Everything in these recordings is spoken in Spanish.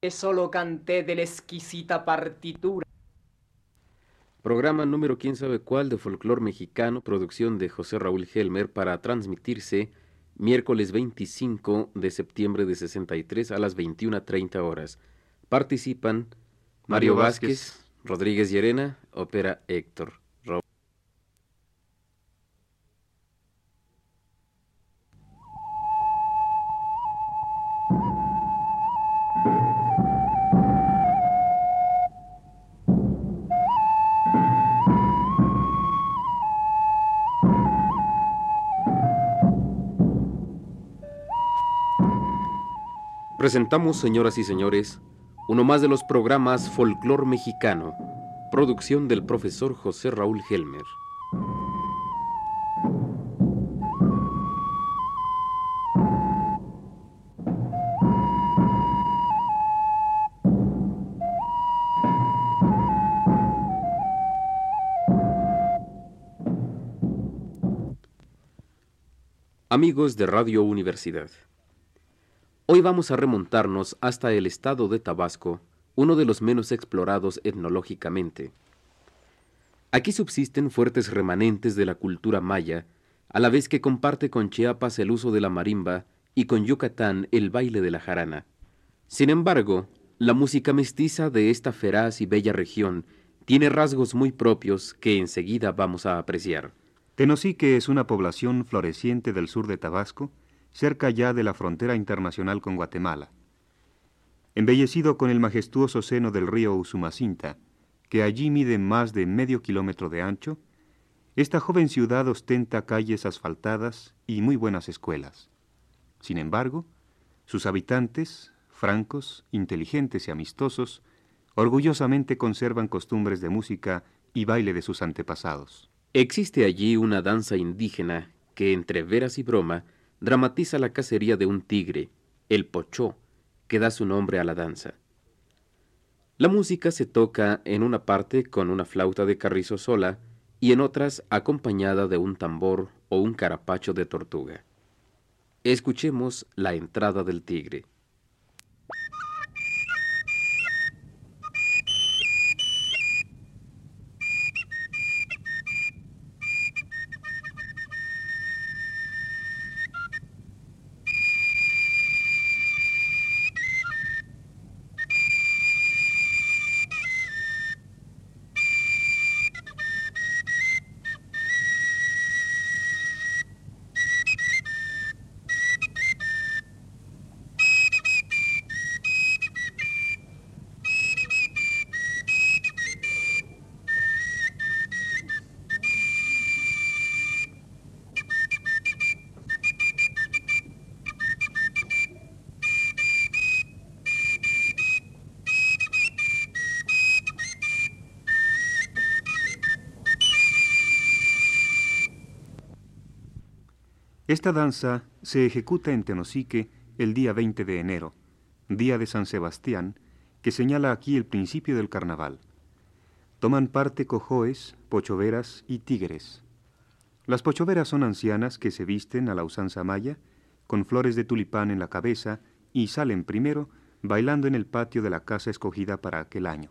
que solo canté de la exquisita partitura. Programa número quién sabe cuál de folclor mexicano, producción de José Raúl Helmer para transmitirse miércoles 25 de septiembre de 63 a las 21.30 horas. Participan Mario, Vázquez, Rodríguez Llerena, Ópera Héctor. Presentamos, señoras y señores, uno más de los programas Folclor Mexicano, producción del profesor José Raúl Helmer. Amigos de Radio Universidad. Hoy vamos a remontarnos hasta el estado de Tabasco, uno de los menos explorados etnológicamente. Aquí subsisten fuertes remanentes de la cultura maya, a la vez que comparte con Chiapas el uso de la marimba y con Yucatán el baile de la jarana. Sin embargo, la música mestiza de esta feraz y bella región tiene rasgos muy propios que enseguida vamos a apreciar. Tenosique es una población floreciente del sur de Tabasco, cerca ya de la frontera internacional con Guatemala. Embellecido con el majestuoso seno del río Usumacinta, que allí mide más de medio kilómetro de ancho, esta joven ciudad ostenta calles asfaltadas y muy buenas escuelas. Sin embargo, sus habitantes, francos, inteligentes y amistosos, orgullosamente conservan costumbres de música y baile de sus antepasados. Existe allí una danza indígena que, entre veras y broma, dramatiza la cacería de un tigre, el pochó, que da su nombre a la danza. La música se toca en una parte con una flauta de carrizo sola y en otras acompañada de un tambor o un carapacho de tortuga. Escuchemos la entrada del tigre. Esta danza se ejecuta en Tenosique el día 20 de enero, día de San Sebastián, que señala aquí el principio del carnaval. Toman parte cojoes, pochoveras y tigres. Las pochoveras son ancianas que se visten a la usanza maya, con flores de tulipán en la cabeza y salen primero bailando en el patio de la casa escogida para aquel año.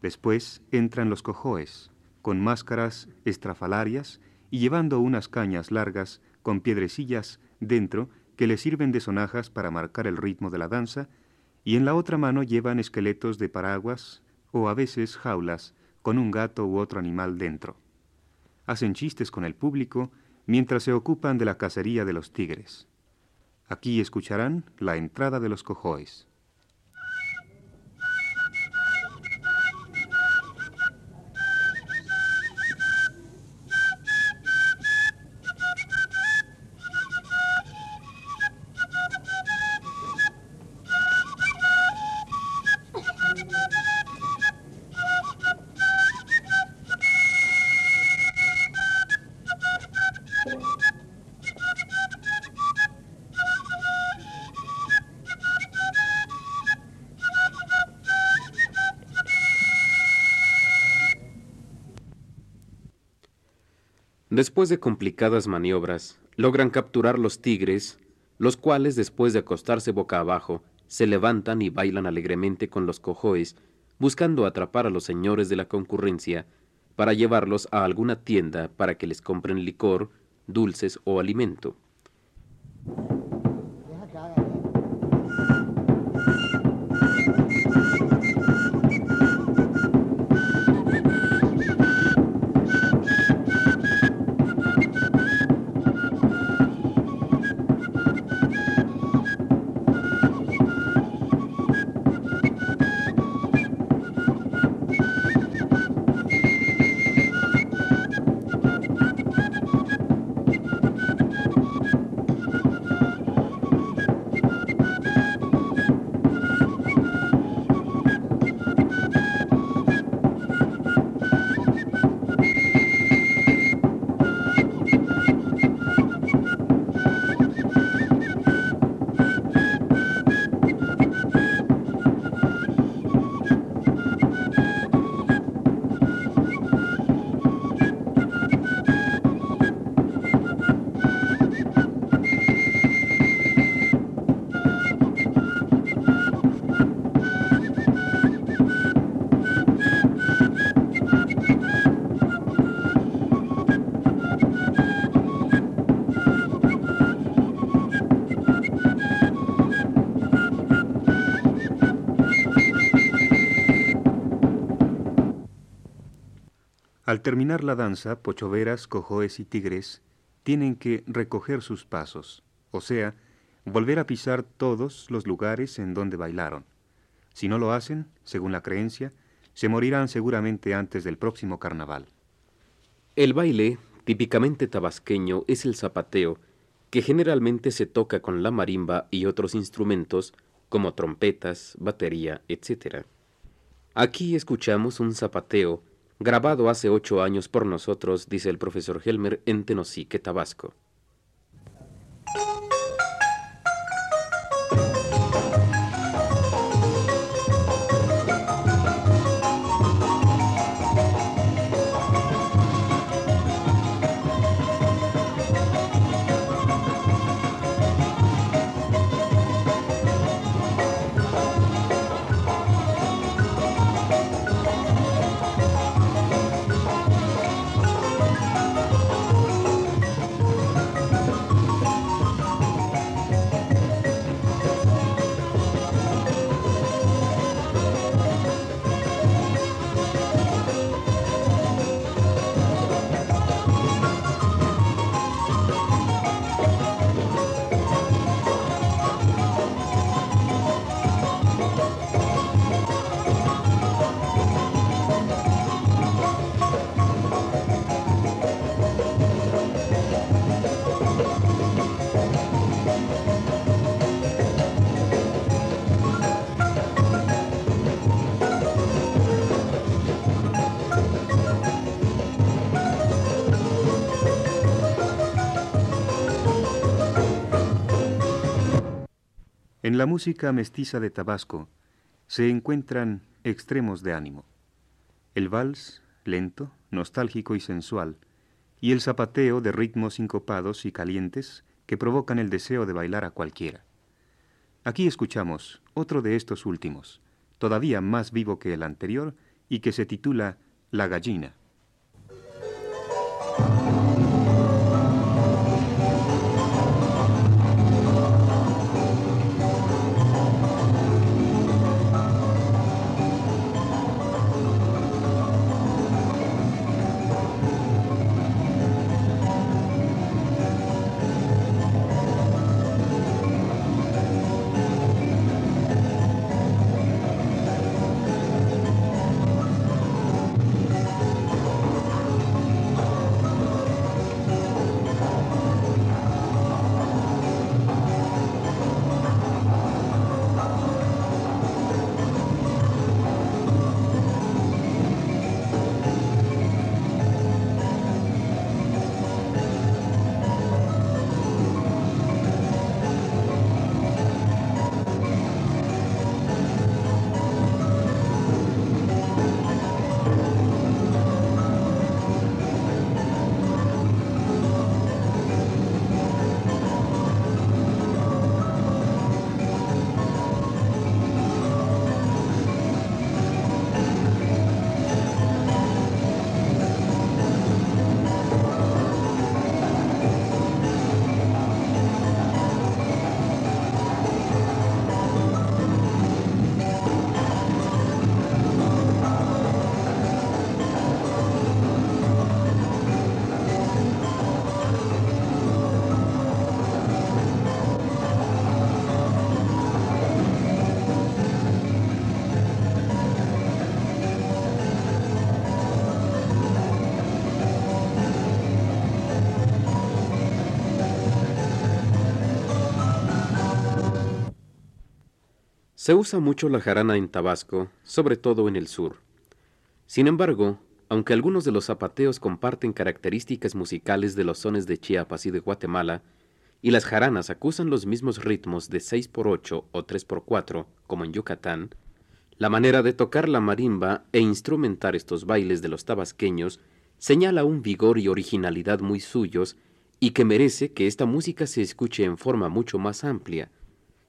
Después entran los cojoes, con máscaras estrafalarias y llevando unas cañas largas con piedrecillas dentro que le sirven de sonajas para marcar el ritmo de la danza, y en la otra mano llevan esqueletos de paraguas o a veces jaulas con un gato u otro animal dentro. Hacen chistes con el público mientras se ocupan de la cacería de los tigres. Aquí escucharán la entrada de los cojoes. Después de complicadas maniobras, logran capturar los tigres, los cuales, después de acostarse boca abajo, se levantan y bailan alegremente con los cojoes, buscando atrapar a los señores de la concurrencia para llevarlos a alguna tienda para que les compren licor, dulces o alimento. Al terminar la danza, pochoveras, cojoes y tigres tienen que recoger sus pasos, o sea, volver a pisar todos los lugares en donde bailaron. Si no lo hacen, según la creencia, se morirán seguramente antes del próximo carnaval. El baile, típicamente tabasqueño, es el zapateo, que generalmente se toca con la marimba y otros instrumentos como trompetas, batería, etc. Aquí escuchamos un zapateo grabado hace ocho años por nosotros, dice el profesor Helmer, en Tenosique, Tabasco. En la música mestiza de Tabasco se encuentran extremos de ánimo. El vals, lento, nostálgico y sensual, y el zapateo de ritmos sincopados y calientes que provocan el deseo de bailar a cualquiera. Aquí escuchamos otro de estos últimos, todavía más vivo que el anterior y que se titula La gallina. Se usa mucho la jarana en Tabasco, sobre todo en el sur. Sin embargo, aunque algunos de los zapateos comparten características musicales de los sones de Chiapas y de Guatemala, y las jaranas acusan los mismos ritmos de 6x8 o 3x4, como en Yucatán, la manera de tocar la marimba e instrumentar estos bailes de los tabasqueños señala un vigor y originalidad muy suyos y que merece que esta música se escuche en forma mucho más amplia,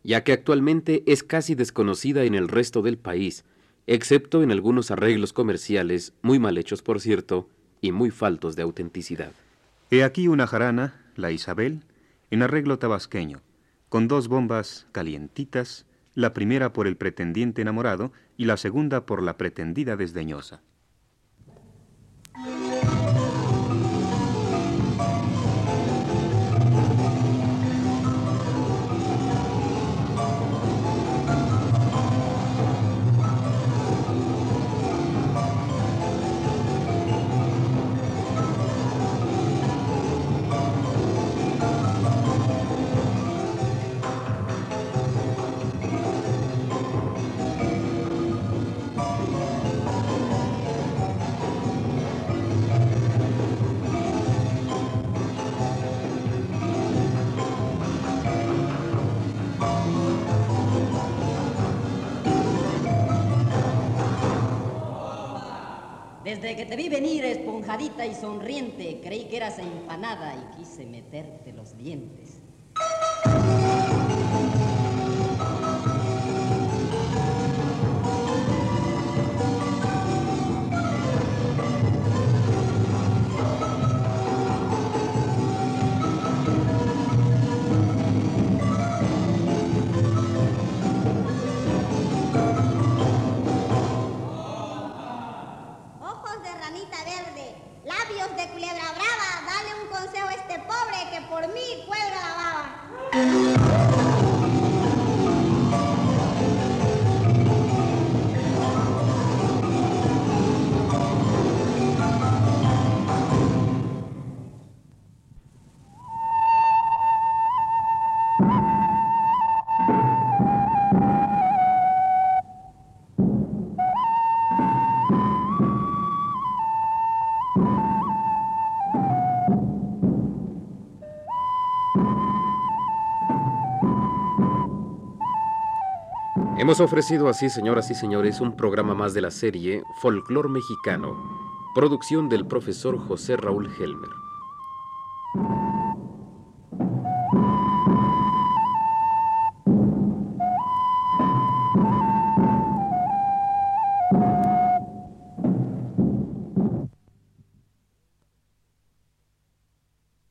ya que actualmente es casi desconocida en el resto del país, excepto en algunos arreglos comerciales, muy mal hechos por cierto, y muy faltos de autenticidad. He aquí una jarana, la Isabel, en arreglo tabasqueño, con dos bombas calientitas, la primera por el pretendiente enamorado y la segunda por la pretendida desdeñosa. Desde que te vi venir esponjadita y sonriente, creí que eras empanada y quise meterte los dientes. Hemos ofrecido así, señoras y señores, un programa más de la serie Folclor Mexicano, producción del profesor José Raúl Helmer.